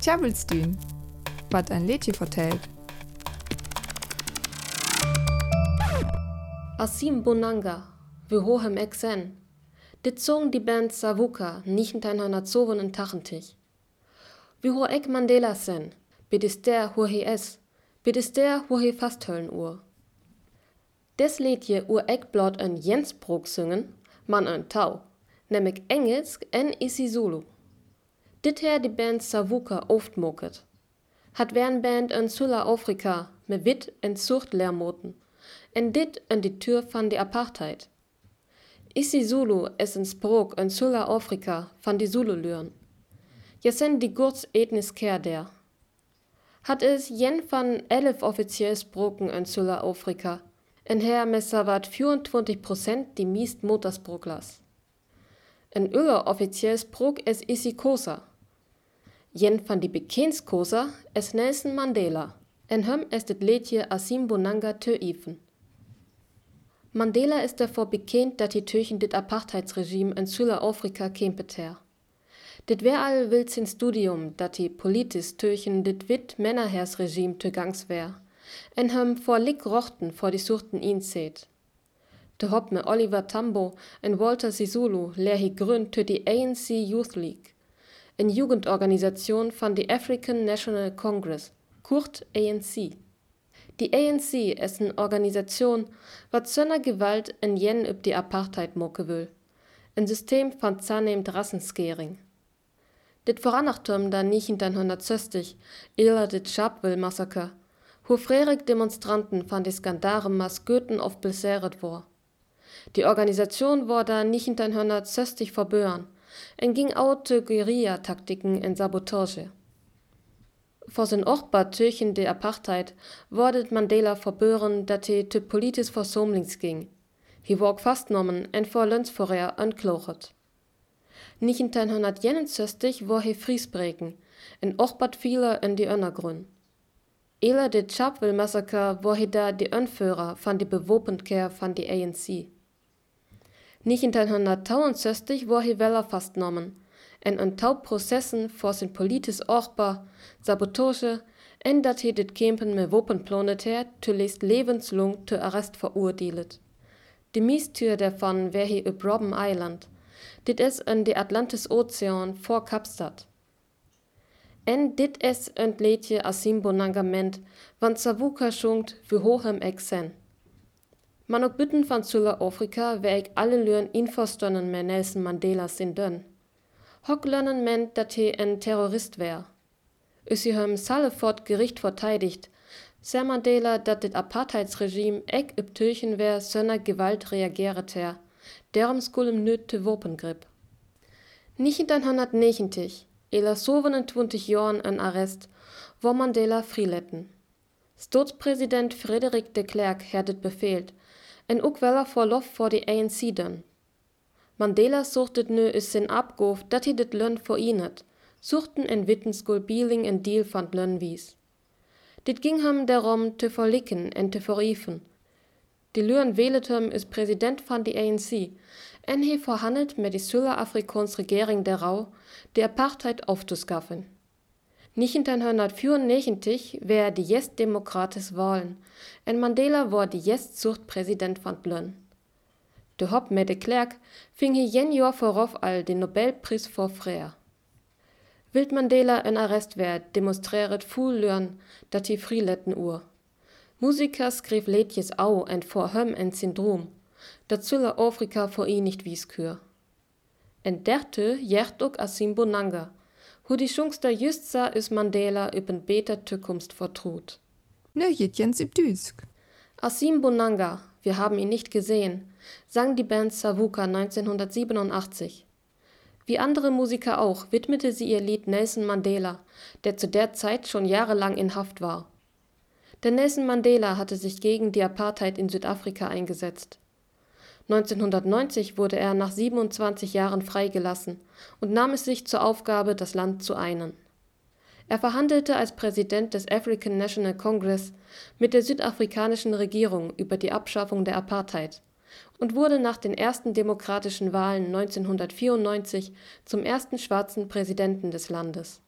Tjabelstün, wat ein Lädchen vertellt. Asim Bonanga, wir hohem Exen. Dit zong die Band Savuka 1982. Vi ho ek Mandela sen, bit der hu he es, bit der hu he fasthöllen ur. Des Liedje ur ek blot en Jensbrok singen, man en Tau, nämlich Engelsk en Isizulu. Dit her die Band Savuka oft moket. Hat wern Band en Sula Afrika me wit en Zucht leermoten. En dit en die Tür van die Apartheid. Isizulu es en Sprok en Sula Afrika van die Zulu-Lüren. Je sen die Gurts etnis ker der. Hat es jen van elf offiziell Sproken en Sula Afrika. En her messer wat 24% die miest Motorsproklas. En uller offiziell Sprok es Isikosa. Jen van die bekendskosa es Nelson Mandela. En hem es dit liedje Asim Bonanga te even. Mandela ist davor bekannt, dass die Türchen dit Apartheidsregime in Südafrika kämpet her. Dit wär all wild sin Studium, dat die politisch Türchen dit wit Männerhersregime gangs wär, en hem vor Lick rochten vor die Suchten ihn seht. De hopp Oliver Tambo en Walter Sisulu lehr hi gründ tö die ANC Youth League, en Jugendorganisation von die African National Congress, kurt ANC. Die ANC ist eine Organisation, wat zöner Gewalt en jen üb die Apartheid moke will. Ein System von zunehmend Rassenskering. Dit voranachtum da 1960, ila dit Sharpeville-Massaker, hu frerig Demonstranten van die Skandare mas Goethen auf beseret war. Die Organisation war da 1960 verbören, en ging auch Guerilla-Taktiken en Sabotage. Vor sin Ochbar Türchen de Apartheid wordet Mandela verbören, dat he te politisch versomlings ging. Hi wog fastnommen en vor Lönsforer anklochet. 1961 war he Friesbreken, en Ochbart viele in die Önnergrün. Ela de Chapel Massaker war da die Önführer van die Bewopendkehr van die ANC. 1962 war he Weller fastnommen, en een taub processen voor zijn politisch ochtbaar, sabotage en dat hij dit kempen met wapenplanetair te leest levenslang te arrest veroordeelt. De meeste daarvan wär hij op Robben Island, dit is in de Atlantis Ozean voor Kapstad. En dit is een leedje Asim Bonangament, want Savuka schunkt für hochem Exen. Man ook bitten van Zuid-Afrika wär ik alle leuren inverstonnen met Nelson Mandela sin dön. Hock lernen meint, dat he ein Terrorist wär. Sie hem Salefort Gericht verteidigt, Ser Mandela, dat dit Apartheidsregime eck üb Türchen wär sönner Gewalt reagieret her, derum skulem nöt te Wopengrip. 1990, ela 27 Jahren en Arrest, wo Mandela friletten. Staatspräsident Frederik de Klerk herdet befehlt, en ook weller Verlauf vor die ANC dön. Mandela suchtet nu is sin abgof, dat hij dit lön voor ihn het, suchten en witten skul Bieling en deal van lön wies. Dit ging hem darum te verlicken en te verriefen. Die Lüren wählet hem is Präsident van die ANC en he verhandelt met die Südafrikaans regering derau, die Apartheid aufzuskaffen. 1994 wär die Yes Demokratis Wahlen en Mandela war die Yes Zucht Präsident van Lön. De Hopp met de Klerk fing hi jen Jahr vorauf all den Nobelpreis vor Freer. Wild Mandela en Arrest wär, demonstriert full lörn, dat hi friletten ur. Musiker skriv Lädjes au en vor höm en Syndrom, dat Zuller Afrika vor i nicht wies kür. En derte jert ook Asim Bonanga, hu die Schungster just sa is Mandela üben beter Tückumst vertrut. Ne, Jens im Düsk. Asim Bonanga, wir haben ihn nicht gesehen, sang die Band Savuka 1987. Wie andere Musiker auch widmete sie ihr Lied Nelson Mandela, der zu der Zeit schon jahrelang in Haft war. Denn Nelson Mandela hatte sich gegen die Apartheid in Südafrika eingesetzt. 1990 wurde er nach 27 Jahren freigelassen und nahm es sich zur Aufgabe, das Land zu einen. Er verhandelte als Präsident des African National Congress mit der südafrikanischen Regierung über die Abschaffung der Apartheid und wurde nach den ersten demokratischen Wahlen 1994 zum ersten schwarzen Präsidenten des Landes